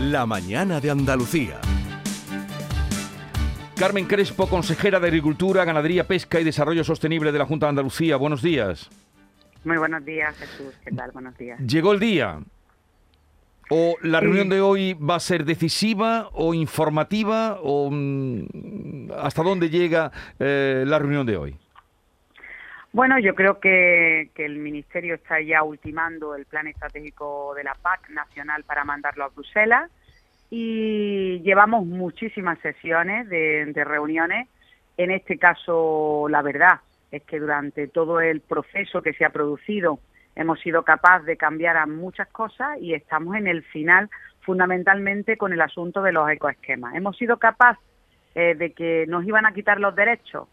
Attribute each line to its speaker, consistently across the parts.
Speaker 1: La mañana de Andalucía.
Speaker 2: Carmen Crespo, consejera de Agricultura, Ganadería, Pesca y Desarrollo Sostenible de la Junta de Andalucía. Buenos días.
Speaker 3: Muy buenos días, Jesús. ¿Qué tal? Buenos días.
Speaker 2: Llegó el día. ¿O la reunión de hoy va a ser decisiva o informativa? ¿O mm, hasta dónde llega eh, la reunión de hoy?
Speaker 3: Bueno, yo creo que, que, el Ministerio está ya ultimando el plan estratégico de la PAC nacional para mandarlo a Bruselas y llevamos muchísimas sesiones de, reuniones. En este caso, la verdad es que durante todo el proceso que se ha producido hemos sido capaces de cambiar a muchas cosas y estamos en el final fundamentalmente con el asunto de los ecoesquemas. Hemos sido capaces eh, de que nos iban a quitar los derechos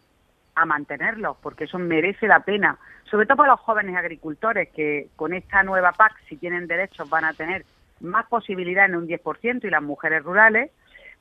Speaker 3: a mantenerlos, porque eso merece la pena, sobre todo para los jóvenes agricultores que con esta nueva PAC, si tienen derechos, van a tener más posibilidades en un 10% y las mujeres rurales,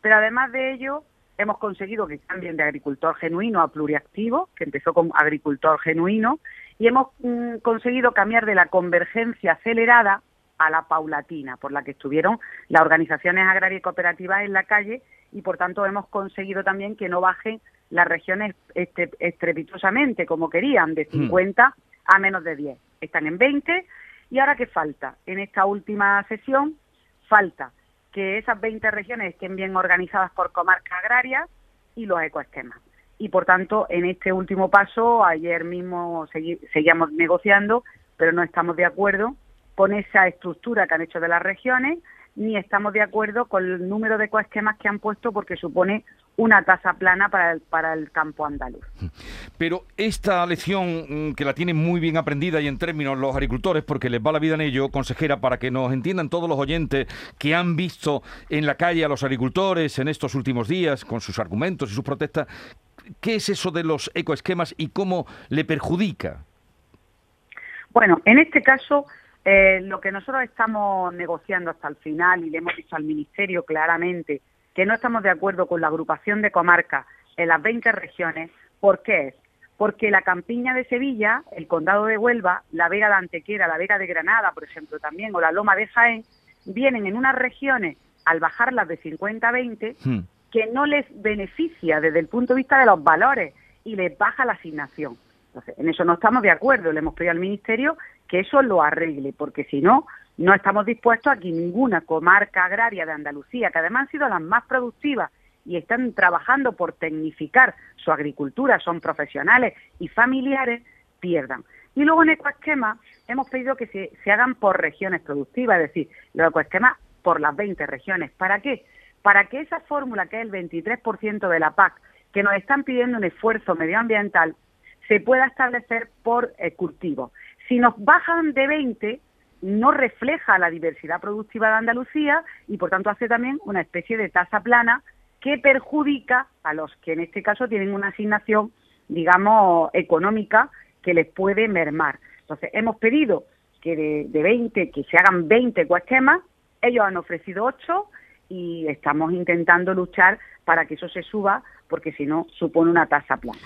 Speaker 3: pero además de ello hemos conseguido que cambien de agricultor genuino a pluriactivo, que empezó con agricultor genuino, y hemos mm, conseguido cambiar de la convergencia acelerada a la paulatina, por la que estuvieron las organizaciones agrarias y cooperativas en la calle, y por tanto hemos conseguido también que no bajen las regiones este, estrepitosamente como querían, de 50 hmm. a menos de 10. Están en 20 ¿Y ahora qué falta? En esta última sesión falta que esas 20 regiones estén bien organizadas por comarcas agrarias y los ecoesquemas. Y por tanto, en este último paso, ayer mismo seguíamos negociando, pero no estamos de acuerdo con esa estructura que han hecho de las regiones, ni estamos de acuerdo con el número de ecoesquemas que han puesto porque supone una tasa plana para el, para el campo andaluz.
Speaker 2: Pero esta lección mm, que la tienen muy bien aprendida y en términos los agricultores, porque les va la vida en ello, consejera, para que nos entiendan todos los oyentes que han visto en la calle a los agricultores en estos últimos días con sus argumentos y sus protestas, ¿qué es eso de los ecoesquemas y cómo le perjudica?
Speaker 3: Bueno, en este caso, eh, lo que nosotros estamos negociando hasta el final y le hemos dicho al Ministerio claramente, que no estamos de acuerdo con la agrupación de comarcas en las 20 regiones. ¿Por qué es? Porque la campiña de Sevilla, el condado de Huelva, la Vega de Antequera, la Vega de Granada, por ejemplo, también, o la Loma de Jaén, vienen en unas regiones, al bajarlas de 50 a 20, hmm. que no les beneficia desde el punto de vista de los valores y les baja la asignación. Entonces, en eso no estamos de acuerdo. Le hemos pedido al Ministerio que eso lo arregle, porque si no, no estamos dispuestos a que ninguna comarca agraria de Andalucía, que además han sido las más productivas y están trabajando por tecnificar su agricultura, son profesionales y familiares, pierdan. Y luego en ecoesquema hemos pedido que se, se hagan por regiones productivas, es decir, los ecoesquemas por las 20 regiones. ¿Para qué? Para que esa fórmula, que es el 23% de la PAC, que nos están pidiendo un esfuerzo medioambiental, se pueda establecer por eh, cultivo. Si nos bajan de 20, no refleja la diversidad productiva de Andalucía y por tanto hace también una especie de tasa plana que perjudica a los que en este caso tienen una asignación, digamos, económica que les puede mermar. Entonces, hemos pedido que de, de 20, que se hagan 20 coesquemas, ellos han ofrecido 8 y estamos intentando luchar para que eso se suba porque si no supone una tasa plana.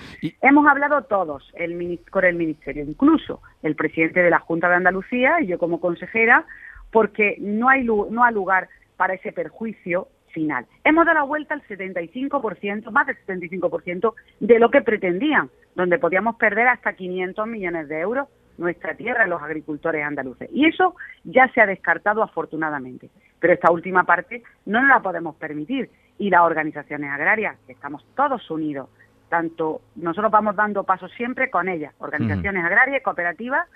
Speaker 3: Hemos hablado todos el, con el Ministerio, incluso el presidente de la Junta de Andalucía y yo como consejera, porque no hay, no hay lugar para ese perjuicio final. Hemos dado la vuelta al 75%, más del 75% de lo que pretendían, donde podíamos perder hasta 500 millones de euros nuestra tierra, los agricultores andaluces. Y eso ya se ha descartado afortunadamente. Pero esta última parte no nos la podemos permitir. Y las organizaciones agrarias, estamos todos unidos, tanto nosotros vamos dando pasos siempre con ellas, organizaciones agrarias, cooperativas,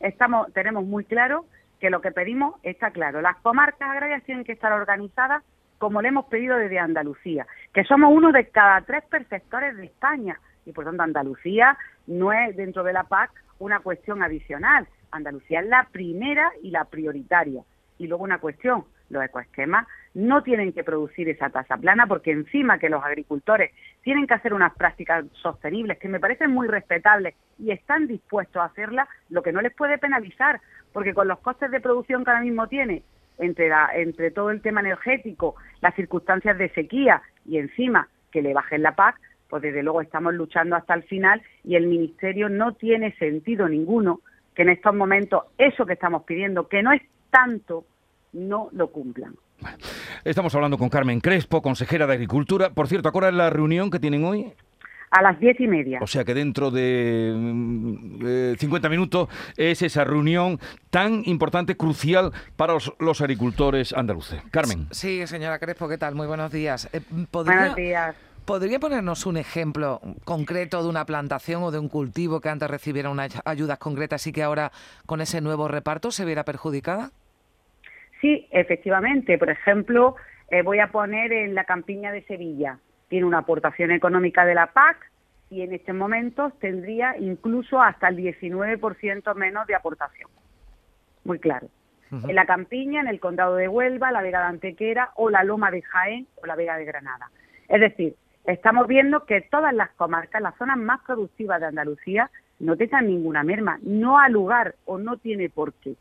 Speaker 3: estamos, tenemos muy claro que lo que pedimos está claro. Las comarcas agrarias tienen que estar organizadas como le hemos pedido desde Andalucía, que somos uno de cada tres perceptores de España y por tanto Andalucía no es dentro de la PAC una cuestión adicional. Andalucía es la primera y la prioritaria. Y luego una cuestión, los ecoesquemas no tienen que producir esa tasa plana porque encima que los agricultores tienen que hacer unas prácticas sostenibles que me parecen muy respetables y están dispuestos a hacerlas, lo que no les puede penalizar, porque con los costes de producción que ahora mismo tiene, entre, entre todo el tema energético, las circunstancias de sequía y encima que le bajen la PAC, pues desde luego estamos luchando hasta el final y el Ministerio no tiene sentido ninguno que en estos momentos eso que estamos pidiendo, que no es tanto, no lo cumplan.
Speaker 2: Estamos hablando con Carmen Crespo, consejera de Agricultura. Por cierto, ¿ahora es la reunión que tienen hoy?
Speaker 3: A las diez y media.
Speaker 2: O sea que dentro de mm, 50 minutos es esa reunión tan importante, crucial para los, los agricultores andaluces. Carmen.
Speaker 4: Sí, señora Crespo, ¿qué tal? Muy buenos días. Eh,
Speaker 3: Buenos días.
Speaker 4: ¿Podría ponernos un ejemplo concreto de una plantación o de un cultivo que antes recibiera unas ayudas concretas y que ahora con ese nuevo reparto se viera perjudicada?
Speaker 3: Sí, efectivamente. Por ejemplo, eh, voy a poner en la campiña de Sevilla. Tiene una aportación económica de la PAC y en estos momentos tendría incluso hasta el 19% menos de aportación. Muy claro. En la campiña, en el condado de Huelva, la Vega de Antequera o la Loma de Jaén o la Vega de Granada. Es decir, estamos viendo que todas las comarcas, las zonas más productivas de Andalucía, no tengan ninguna merma. No ha lugar o no tiene por qué.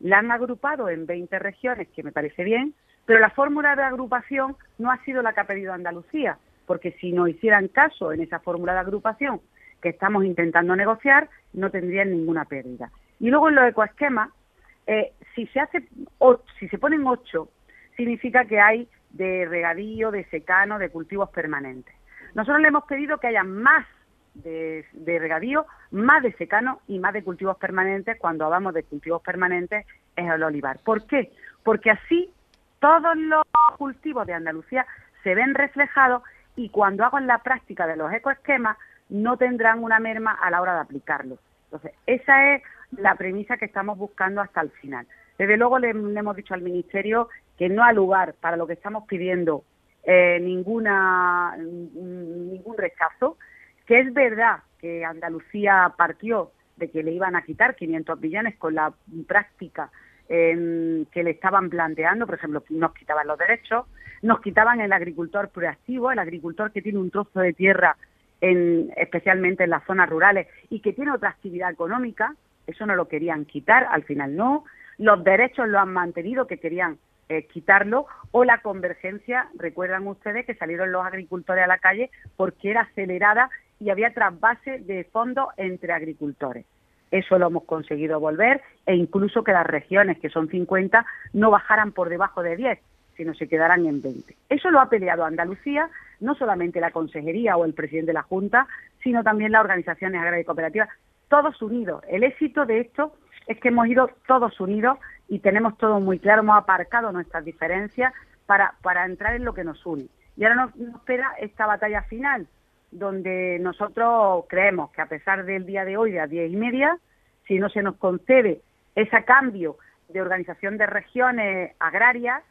Speaker 3: La han agrupado en 20 regiones, que me parece bien, pero la fórmula de agrupación no ha sido la que ha pedido Andalucía, porque si no hicieran caso en esa fórmula de agrupación que estamos intentando negociar, no tendrían ninguna pérdida. Y luego en los ecoesquemas, eh, si se hace, o- si se ponen ocho, significa que hay de regadío, de secano, de cultivos permanentes. Nosotros le hemos pedido que haya más de, regadío, más de secano y más de cultivos permanentes. Cuando hablamos de cultivos permanentes es el olivar. ¿Por qué? Porque así todos los cultivos de Andalucía se ven reflejados y cuando hagan la práctica de los ecoesquemas no tendrán una merma a la hora de aplicarlo. Entonces, esa es la premisa que estamos buscando hasta el final. Desde luego le, hemos dicho al Ministerio que no ha lugar para lo que estamos pidiendo eh, ninguna ningún rechazo, que es verdad que Andalucía partió de que le iban a quitar 500 millones con la práctica eh, que le estaban planteando, por ejemplo, nos quitaban los derechos, nos quitaban el agricultor proactivo, el agricultor que tiene un trozo de tierra, en, especialmente en las zonas rurales, y que tiene otra actividad económica, eso no lo querían quitar, al final no, los derechos lo han mantenido, que querían eh, quitarlo, o la convergencia, recuerdan ustedes que salieron los agricultores a la calle porque era acelerada y había trasvase de fondos entre agricultores. Eso lo hemos conseguido volver e incluso que las regiones, que son 50, no bajaran por debajo de 10, sino se quedaran en 20. Eso lo ha peleado Andalucía, no solamente la Consejería o el presidente de la Junta, sino también las organizaciones agrarias y cooperativas, todos unidos. El éxito de esto es que hemos ido todos unidos y tenemos todo muy claro, hemos aparcado nuestras diferencias para, para entrar en lo que nos une. Y ahora nos, nos espera esta batalla final, donde nosotros creemos que a pesar del día de hoy, de las diez y media, si no se nos concede ese cambio de organización de regiones agrarias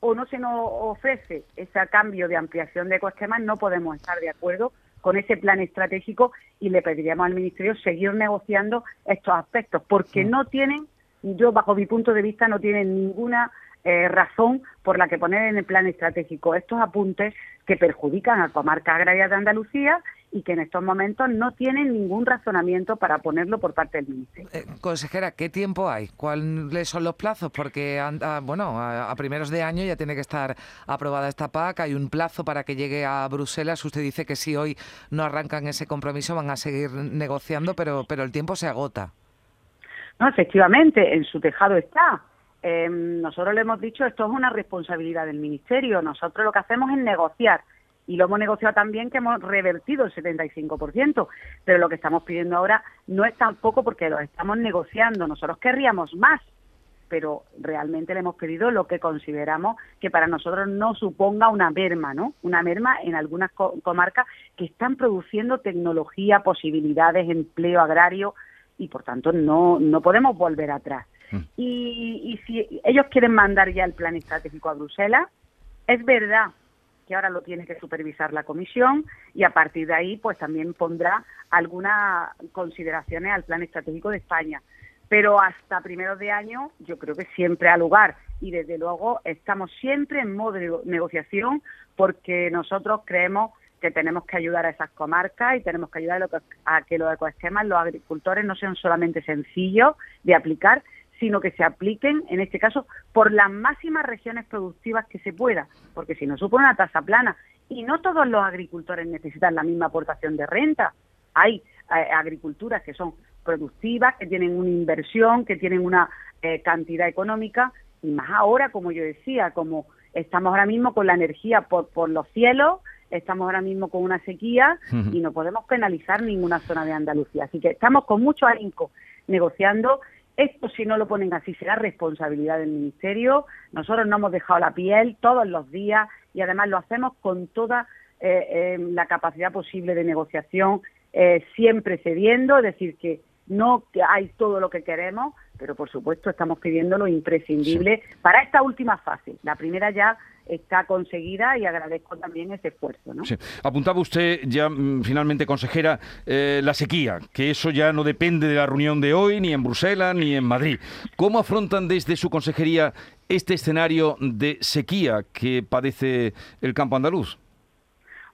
Speaker 3: o no se nos ofrece ese cambio de ampliación de ecosistemas, no podemos estar de acuerdo con ese plan estratégico y le pediríamos al Ministerio seguir negociando estos aspectos, porque no tienen, yo bajo mi punto de vista, no tienen ninguna eh, razón por la que poner en el plan estratégico estos apuntes que perjudican a comarcas agrarias de Andalucía y que en estos momentos no tienen ningún razonamiento para ponerlo por parte del Ministerio.
Speaker 4: Eh, consejera, ¿qué tiempo hay? ¿Cuáles son los plazos? Porque, anda- bueno, a, a primeros de año ya tiene que estar aprobada esta PAC. Hay un plazo para que llegue a Bruselas. Usted dice que si hoy no arrancan ese compromiso van a seguir negociando, pero, pero el tiempo se agota.
Speaker 3: No, efectivamente, en su tejado está. Eh, nosotros le hemos dicho esto es una responsabilidad del Ministerio. Nosotros lo que hacemos es negociar y lo hemos negociado también que hemos revertido el 75%, pero lo que estamos pidiendo ahora no es tampoco porque lo estamos negociando. Nosotros querríamos más, pero realmente le hemos pedido lo que consideramos que para nosotros no suponga una merma, ¿no? Una merma en algunas co- comarcas que están produciendo tecnología, posibilidades, empleo agrario y por tanto no, no podemos volver atrás. Y, y si ellos quieren mandar ya el plan estratégico a Bruselas, es verdad que ahora lo tiene que supervisar la comisión y a partir de ahí pues también pondrá algunas consideraciones al plan estratégico de España. Pero hasta primeros de año yo creo que siempre ha lugar y desde luego estamos siempre en modo de negociación porque nosotros creemos que tenemos que ayudar a esas comarcas y tenemos que ayudar a que los ecosistemas, los agricultores no sean solamente sencillos de aplicar, sino que se apliquen, en este caso, por las máximas regiones productivas que se pueda, porque si no supone una tasa plana. Y no todos los agricultores necesitan la misma aportación de renta. Hay eh, agriculturas que son productivas, que tienen una inversión, que tienen una eh, cantidad económica, y más ahora, como yo decía, como estamos ahora mismo con la energía por, por los cielos, estamos ahora mismo con una sequía y no podemos penalizar ninguna zona de Andalucía. Así que estamos con mucho ahínco negociando. Esto, si no lo ponen así, será responsabilidad del Ministerio. Nosotros no hemos dejado la piel todos los días y además lo hacemos con toda eh, eh, la capacidad posible de negociación, eh, siempre cediendo, es decir, que no hay todo lo que queremos, pero por supuesto estamos pidiendo lo imprescindible para esta última fase. La primera ya está conseguida y agradezco también ese esfuerzo. ¿no?
Speaker 2: Apuntaba usted ya mm, finalmente, consejera, eh, la sequía, que eso ya no depende de la reunión de hoy, ni en Bruselas, ni en Madrid. ¿Cómo afrontan desde su consejería este escenario de sequía que padece el campo andaluz?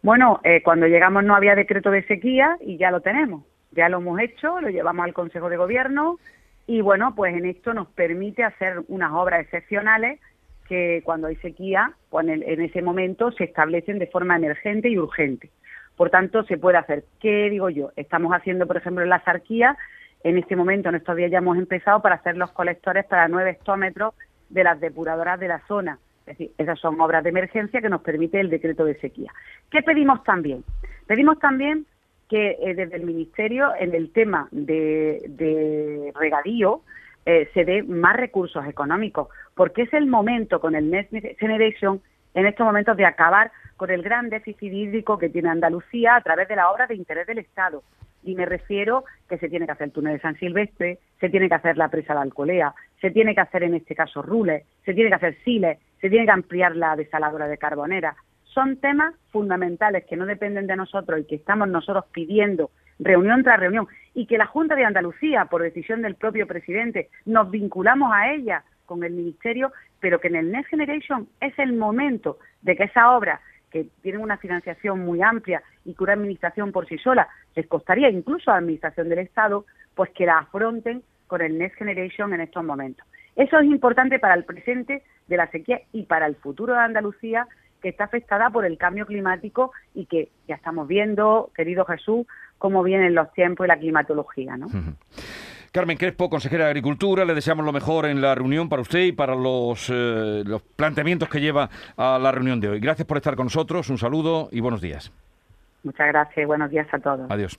Speaker 3: Bueno, eh, cuando llegamos no había decreto de sequía y ya lo tenemos. Ya lo hemos hecho, lo llevamos al Consejo de Gobierno y bueno, pues en esto nos permite hacer unas obras excepcionales que cuando hay sequía, pues en, ese momento se establecen de forma emergente y urgente. Por tanto, se puede hacer. ¿Qué digo yo? Estamos haciendo, por ejemplo, en la Sarquía, en este momento, en estos días ya hemos empezado para hacer los colectores para nueve hectómetros de las depuradoras de la zona. Es decir, esas son obras de emergencia que nos permite el decreto de sequía. ¿Qué pedimos también? Pedimos también que eh, desde el Ministerio, en el tema de, regadío, eh, se dé más recursos económicos, porque es el momento con el Next Generation, en estos momentos, de acabar con el gran déficit hídrico que tiene Andalucía a través de la obra de interés del Estado. Y me refiero que se tiene que hacer el túnel de San Silvestre, se tiene que hacer la presa de Alcolea, se tiene que hacer en este caso Rules, se tiene que hacer Siles, se tiene que ampliar la desaladora de Carbonera. Son temas fundamentales que no dependen de nosotros y que estamos nosotros pidiendo reunión tras reunión, y que la Junta de Andalucía, por decisión del propio presidente, nos vinculamos a ella con el Ministerio, pero que en el Next Generation es el momento de que esa obra, que tiene una financiación muy amplia y que una administración por sí sola les costaría incluso a la administración del Estado, pues que la afronten con el Next Generation en estos momentos. Eso es importante para el presente de la sequía y para el futuro de Andalucía, que está afectada por el cambio climático y que ya estamos viendo, querido Jesús, cómo vienen los tiempos y la climatología. ¿no?
Speaker 2: Carmen Crespo, consejera de Agricultura, le deseamos lo mejor en la reunión para usted y para los, eh, los planteamientos que lleva a la reunión de hoy. Gracias por estar con nosotros, un saludo y buenos días.
Speaker 3: Muchas gracias y buenos días a todos.
Speaker 2: Adiós.